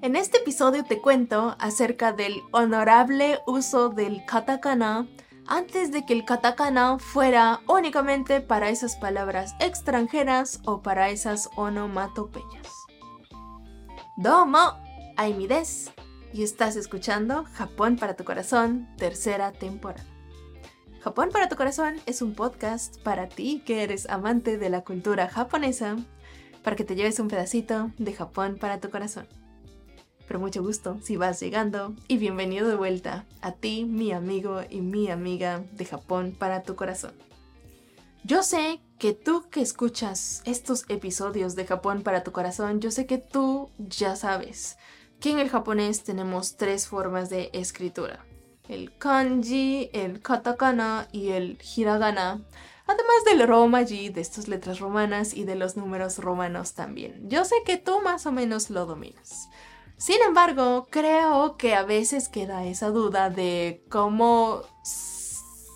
En este episodio te cuento acerca del honorable uso del katakana antes de que el katakana fuera únicamente para esas palabras extranjeras o para esas onomatopeyas. Domo, Aimi des, y estás escuchando Japón para tu corazón, tercera temporada. Japón para tu corazón es un podcast para ti que eres amante de la cultura japonesa, para que te lleves un pedacito de Japón para tu corazón. Pero mucho gusto si vas llegando y bienvenido de vuelta a ti, mi amigo y mi amiga de Japón para tu corazón. Yo sé que tú que escuchas estos episodios de Japón para tu corazón, yo sé que tú ya sabes que en el japonés tenemos tres formas de escritura. El kanji, el katakana y el hiragana. Además del romaji, de estas letras romanas y de los números romanos también. Yo sé que tú más o menos lo dominas. Sin embargo, creo que a veces queda esa duda de cómo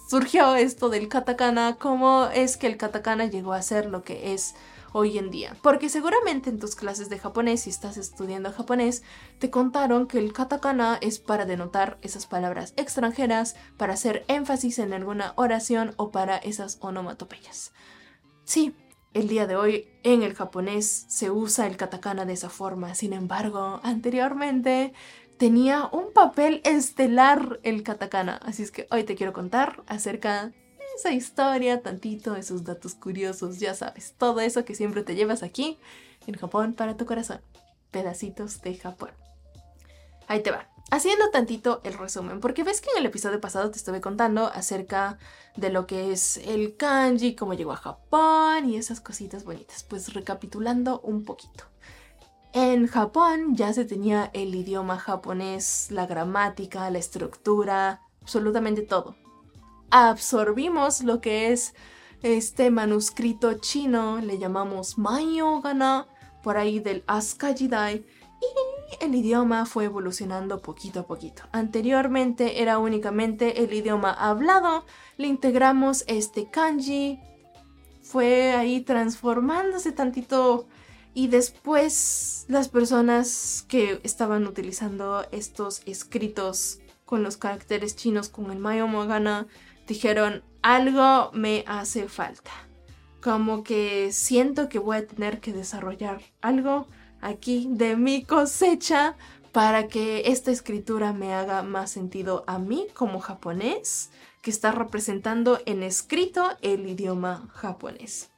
surgió esto del katakana, cómo es que el katakana llegó a ser lo que es hoy en día. Porque seguramente en tus clases de japonés, si estás estudiando japonés, te contaron que el katakana es para denotar esas palabras extranjeras, para hacer énfasis en alguna oración o para esas onomatopeyas. Sí, el día de hoy en el japonés se usa el katakana de esa forma. Sin embargo, anteriormente tenía un papel estelar el katakana. Así es que hoy te quiero contar acerca esa historia, tantito, esos datos curiosos, ya sabes, todo eso que siempre te llevas aquí en Japón para tu corazón. Pedacitos de Japón. Ahí te va. Haciendo tantito el resumen, porque ves que en el episodio pasado te estuve contando acerca de lo que es el kanji, cómo llegó a Japón y esas cositas bonitas. Pues recapitulando un poquito. En Japón ya se tenía el idioma japonés, la gramática, la estructura, absolutamente todo absorbimos lo que es este manuscrito chino, le llamamos Mayogana, por ahí del Asuka Jidai, y el idioma fue evolucionando poquito a poquito. Anteriormente era únicamente el idioma hablado, le integramos este kanji, fue ahí transformándose tantito y después las personas que estaban utilizando estos escritos con los caracteres chinos con el Mayomogana dijeron, algo me hace falta. Como que siento que voy a tener que desarrollar algo aquí de mi cosecha para que esta escritura me haga más sentido a mí como japonés, que está representando en escrito el idioma japonés.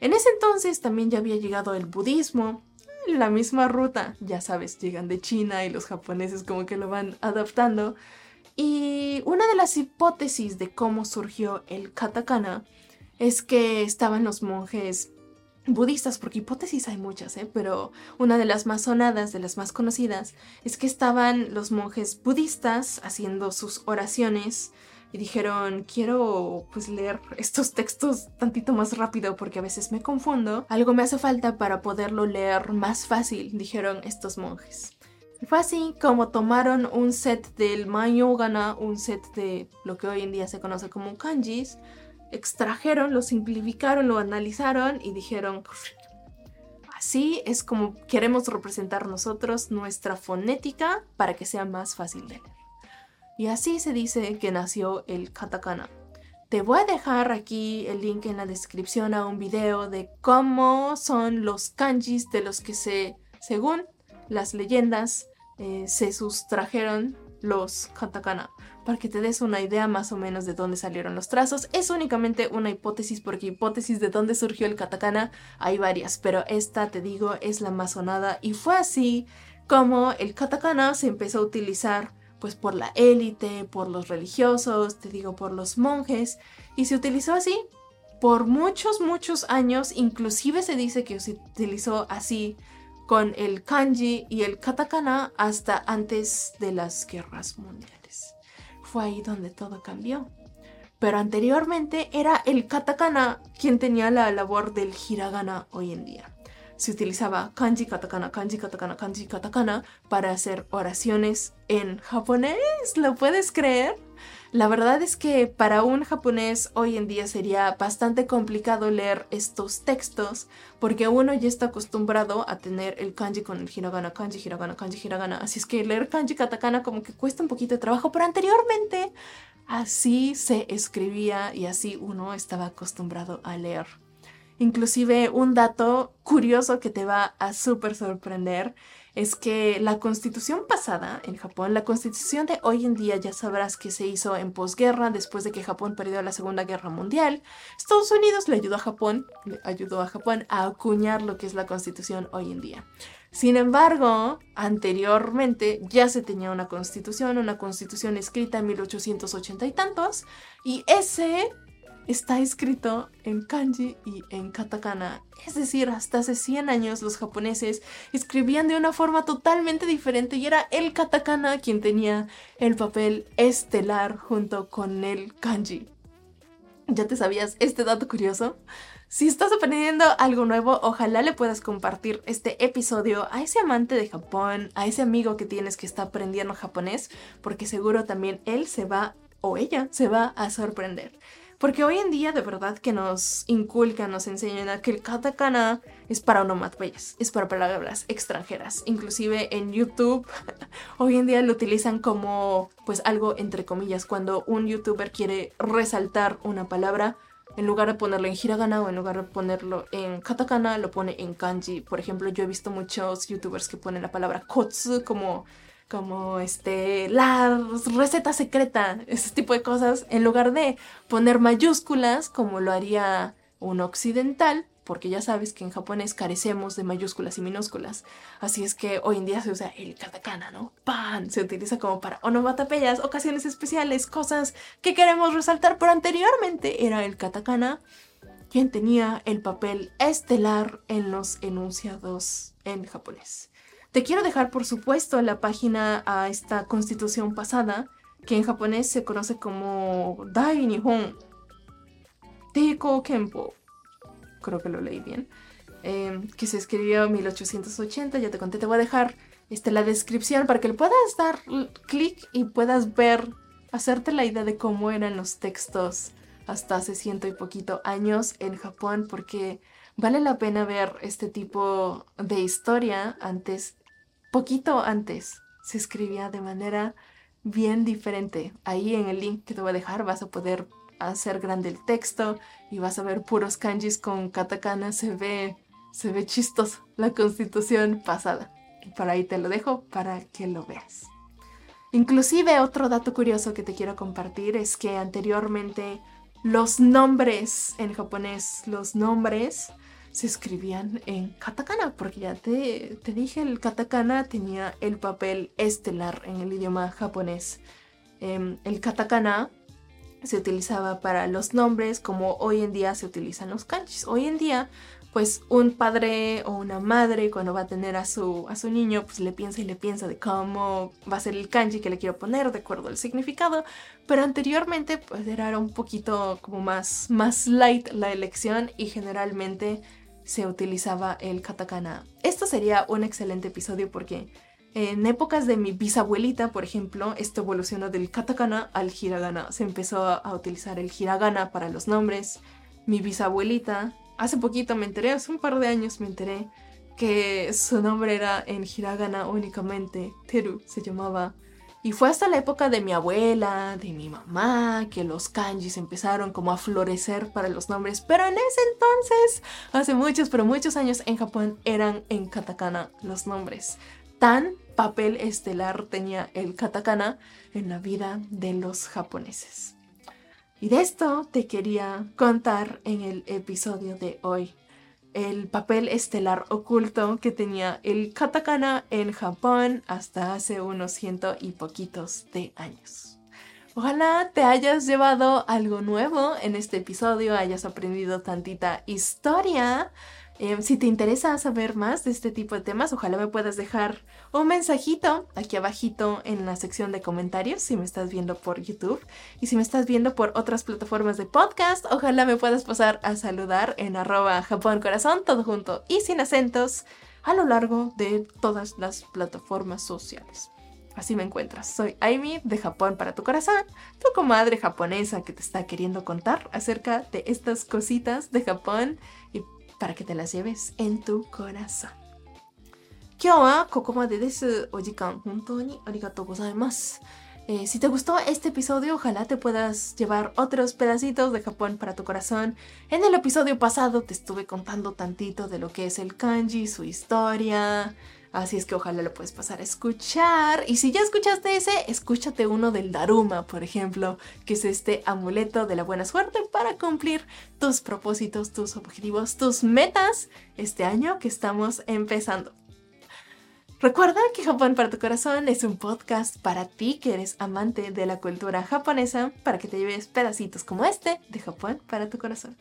En ese entonces también ya había llegado el budismo, la misma ruta, ya sabes, llegan de China y los japoneses como que lo van adaptando, y una de las hipótesis de cómo surgió el katakana es que estaban los monjes budistas, porque hipótesis hay muchas, ¿eh? pero una de las más sonadas, de las más conocidas, es que estaban los monjes budistas haciendo sus oraciones y dijeron, quiero pues leer estos textos tantito más rápido porque a veces me confundo, algo me hace falta para poderlo leer más fácil, dijeron estos monjes. Fue así como tomaron un set del Mayogana, un set de lo que hoy en día se conoce como kanjis, extrajeron, lo simplificaron, lo analizaron y dijeron, así es como queremos representar nosotros nuestra fonética para que sea más fácil de leer. Y así se dice que nació el katakana. Te voy a dejar aquí el link en la descripción a un video de cómo son los kanjis de los que se, según las leyendas, eh, se sustrajeron los katakana. Para que te des una idea más o menos de dónde salieron los trazos. Es únicamente una hipótesis porque hipótesis de dónde surgió el katakana hay varias, pero esta te digo es la más sonada y fue así como el katakana se empezó a utilizar pues por la élite, por los religiosos, te digo por los monjes y se utilizó así por muchos muchos años, inclusive se dice que se utilizó así con el kanji y el katakana hasta antes de las guerras mundiales. Fue ahí donde todo cambió. Pero anteriormente era el katakana quien tenía la labor del hiragana hoy en día. Se utilizaba kanji, katakana, kanji, katakana, kanji, katakana para hacer oraciones en japonés. ¿Lo puedes creer? La verdad es que para un japonés hoy en día sería bastante complicado leer estos textos porque uno ya está acostumbrado a tener el kanji con el hiragana, kanji, hiragana, kanji, hiragana. Así es que leer kanji katakana como que cuesta un poquito de trabajo, pero anteriormente así se escribía y así uno estaba acostumbrado a leer. Inclusive un dato curioso que te va a súper sorprender es que la constitución pasada en Japón, la constitución de hoy en día ya sabrás que se hizo en posguerra después de que Japón perdió la Segunda Guerra Mundial. Estados Unidos le ayudó a Japón, le ayudó a Japón a acuñar lo que es la constitución hoy en día. Sin embargo, anteriormente ya se tenía una constitución, una constitución escrita en 1880 y tantos, y ese está escrito en kanji y en katakana. Es decir, hasta hace 100 años los japoneses escribían de una forma totalmente diferente y era el katakana quien tenía el papel estelar junto con el kanji. ¿Ya te sabías este dato curioso? Si estás aprendiendo algo nuevo, ojalá le puedas compartir este episodio a ese amante de Japón, a ese amigo que tienes que está aprendiendo japonés, porque seguro también él se va o ella se va a sorprender. Porque hoy en día de verdad que nos inculcan, nos enseñan que el katakana es para onomatopeyas, es para palabras extranjeras. Inclusive en YouTube hoy en día lo utilizan como pues algo entre comillas. Cuando un youtuber quiere resaltar una palabra, en lugar de ponerlo en hiragana o en lugar de ponerlo en katakana, lo pone en kanji. Por ejemplo, yo he visto muchos youtubers que ponen la palabra kotsu como como este, la receta secreta, ese tipo de cosas, en lugar de poner mayúsculas como lo haría un occidental, porque ya sabes que en japonés carecemos de mayúsculas y minúsculas. Así es que hoy en día se usa el katakana, ¿no? Pan se utiliza como para onomatopeyas, ocasiones especiales, cosas que queremos resaltar, pero anteriormente era el katakana quien tenía el papel estelar en los enunciados en japonés. Te quiero dejar, por supuesto, la página a esta constitución pasada, que en japonés se conoce como Dai Nihon Teiko Kenpo. Creo que lo leí bien. Em, que se escribió en 1880. Ya te conté, te voy a dejar este, la descripción para que le puedas dar clic y puedas ver, hacerte la idea de cómo eran los textos hasta hace ciento y poquito años en Japón, porque vale la pena ver este tipo de historia antes poquito antes se escribía de manera bien diferente. Ahí en el link que te voy a dejar vas a poder hacer grande el texto y vas a ver puros kanjis con katakana. Se ve, se ve chistoso la constitución pasada. Por ahí te lo dejo para que lo veas. Inclusive otro dato curioso que te quiero compartir es que anteriormente los nombres en japonés, los nombres se escribían en katakana, porque ya te, te dije, el katakana tenía el papel estelar en el idioma japonés. Em, el katakana se utilizaba para los nombres como hoy en día se utilizan los kanjis. Hoy en día, pues un padre o una madre cuando va a tener a su, a su niño, pues le piensa y le piensa de cómo va a ser el kanji que le quiero poner de acuerdo al significado. Pero anteriormente pues era un poquito como más, más light la elección y generalmente se utilizaba el katakana. Esto sería un excelente episodio porque en épocas de mi bisabuelita, por ejemplo, esto evolucionó del katakana al hiragana. Se empezó a utilizar el hiragana para los nombres. Mi bisabuelita, hace poquito me enteré, hace un par de años me enteré que su nombre era en hiragana únicamente. Teru se llamaba y fue hasta la época de mi abuela, de mi mamá, que los kanjis empezaron como a florecer para los nombres. Pero en ese entonces, hace muchos, pero muchos años en Japón eran en katakana los nombres. Tan papel estelar tenía el katakana en la vida de los japoneses. Y de esto te quería contar en el episodio de hoy el papel estelar oculto que tenía el katakana en Japón hasta hace unos ciento y poquitos de años. Ojalá te hayas llevado algo nuevo en este episodio, hayas aprendido tantita historia Em, si te interesa saber más de este tipo de temas, ojalá me puedas dejar un mensajito aquí abajito en la sección de comentarios si me estás viendo por YouTube. Y si me estás viendo por otras plataformas de podcast, ojalá me puedas pasar a saludar en arroba Japón Corazón, todo junto y sin acentos, a lo largo de todas las plataformas sociales. Así me encuentras. Soy Aimi de Japón para tu corazón, tu comadre japonesa que te está queriendo contar acerca de estas cositas de Japón y para que te las lleves en tu corazón. 今日はここまでです。お時間本当にありがとうございます。Eh, si te gustó este episodio, ojalá te puedas llevar otros pedacitos de Japón para tu corazón. En el episodio pasado te estuve contando tantito de lo que es el kanji, su historia. Así es que ojalá lo puedes pasar a escuchar. Y si ya escuchaste ese, escúchate uno del Daruma, por ejemplo, que es este amuleto de la buena suerte para cumplir tus propósitos, tus objetivos, tus metas este año que estamos empezando. Recuerda que Japón para tu corazón es un podcast para ti que eres amante de la cultura japonesa, para que te lleves pedacitos como este de Japón para tu corazón.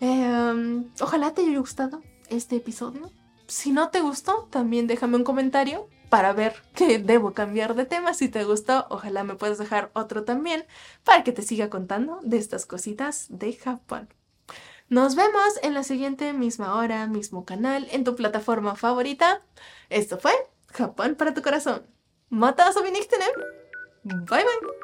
Eh, ojalá te haya gustado este episodio. Si no te gustó, también déjame un comentario para ver que debo cambiar de tema. Si te gustó, ojalá me puedas dejar otro también para que te siga contando de estas cositas de Japón. Nos vemos en la siguiente misma hora, mismo canal, en tu plataforma favorita. Esto fue Japón para tu corazón. Mata a Bye bye.